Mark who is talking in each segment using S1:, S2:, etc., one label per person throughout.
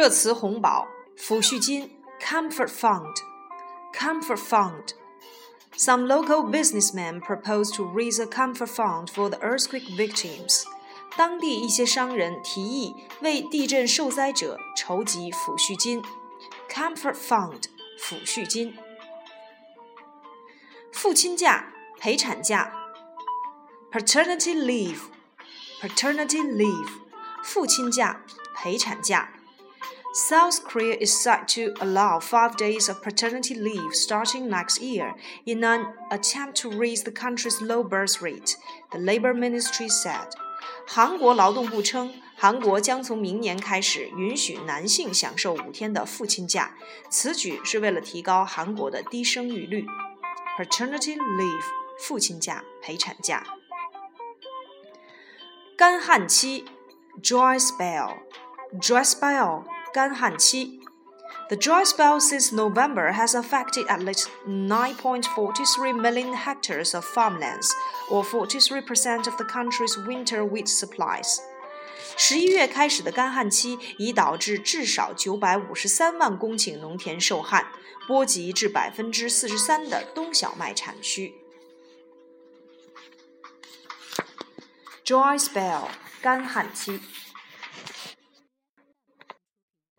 S1: 热磁红宝、抚恤金 （Comfort Fund），Comfort Fund。Some local businessmen propose to raise a comfort fund for the earthquake victims. 当地一些商人提议为地震受灾者筹集抚恤金 （Comfort Fund，抚恤金）。父亲假、陪产假 （Paternity leave，Paternity leave，父亲假、陪产假）。 South Korea is set to allow five days of paternity leave starting next year in an attempt to raise the country's low birth rate, the Labor Ministry said. 韩国劳动部称，韩国将从明年开始允许男性享受五天的父亲假，此举是为了提高韩国的低生育率。Paternity leave，父亲假、陪产假。干旱期，dry spell，dry spell。 干旱期。The dry spell since November has affected at least 9.43 million hectares of farmlands, or 43% of the country's winter wheat supplies. 十一月开始的干旱期已导致至少九百五十三万公顷农田受旱，波及至百分之四十三的冬小麦产区。Dry spell，干旱期。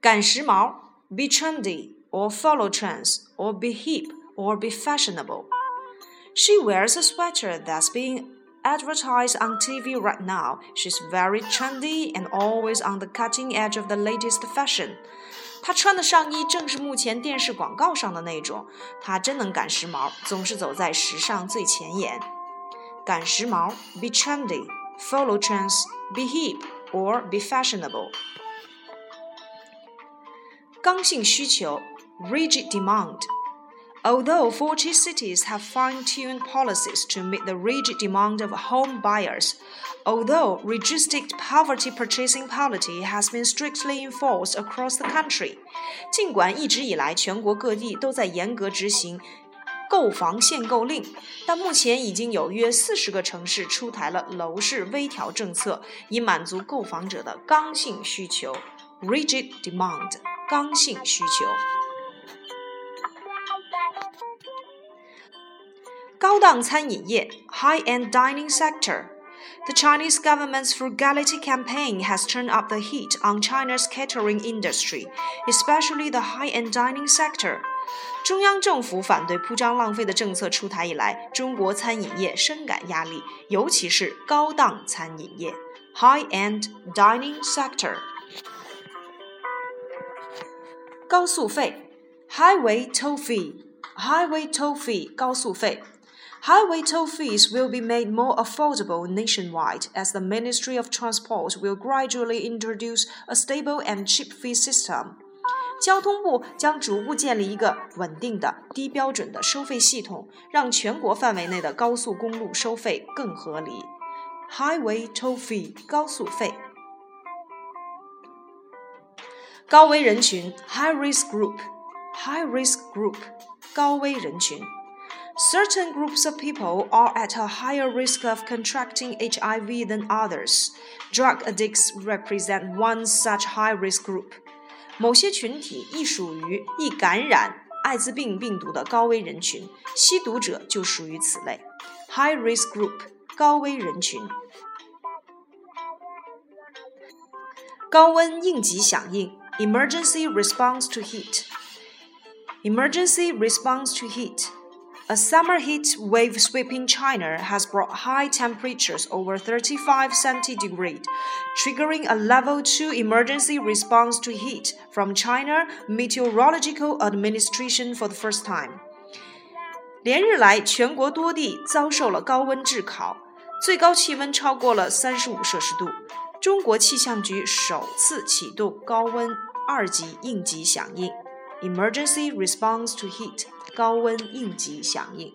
S1: 赶时髦，be trendy or follow trends or be hip or be fashionable. She wears a sweater that's being advertised on TV right now. She's very trendy and always on the cutting edge of the latest fashion. 她穿的上衣正是目前电视广告上的那种。她真能赶时髦，总是走在时尚最前沿。赶时髦，be trendy, follow trends, be hip or be fashionable. 刚性需求 rigid demand. Although 40 cities have fine-tuned policies to meet the rigid demand of home buyers, although restricted poverty purchasing policy has been strictly enforced across the country，尽管一直以来全国各地都在严格执行购房限购令，但目前已经有约四十个城市出台了楼市微调政策，以满足购房者的刚性需求 （rigid demand）。 刚性需求。高档餐饮业 （high-end dining sector）。The Chinese government's frugality campaign has turned up the heat on China's catering industry, especially the high-end dining sector. 中央政府反对铺张浪费的政策出台以来，中国餐饮业深感压力，尤其是高档餐饮业 （high-end dining sector）。 高速费，highway toll fee，highway toll fee 高速费。Highway toll fees will be made more affordable nationwide as the Ministry of Transport will gradually introduce a stable and cheap fee system. 交通部将逐步建立一个稳定的、低标准的收费系统，让全国范围内的高速公路收费更合理。Highway toll fee 高速费。 高危人群 high risk group high risk group 高危人群 Certain groups of people are at a higher risk of contracting HIV than others. Drug addicts represent one such high risk group. 某些群体亦属于易感染艾滋病病毒的高危人群，吸毒者就属于此类。High risk group 高危人群。高温应急响应 Emergency response to heat. Emergency response to heat. A summer heat wave sweeping China has brought high temperatures over 35 centigrade, triggering a level 2 emergency response to heat from China Meteorological Administration for the first time. 连日来，全国多地遭受了高温炙烤，最高气温超过了三十五摄氏度。中国气象局首次启动高温 二级应急响应 （Emergency Response to Heat） 高温应急响应。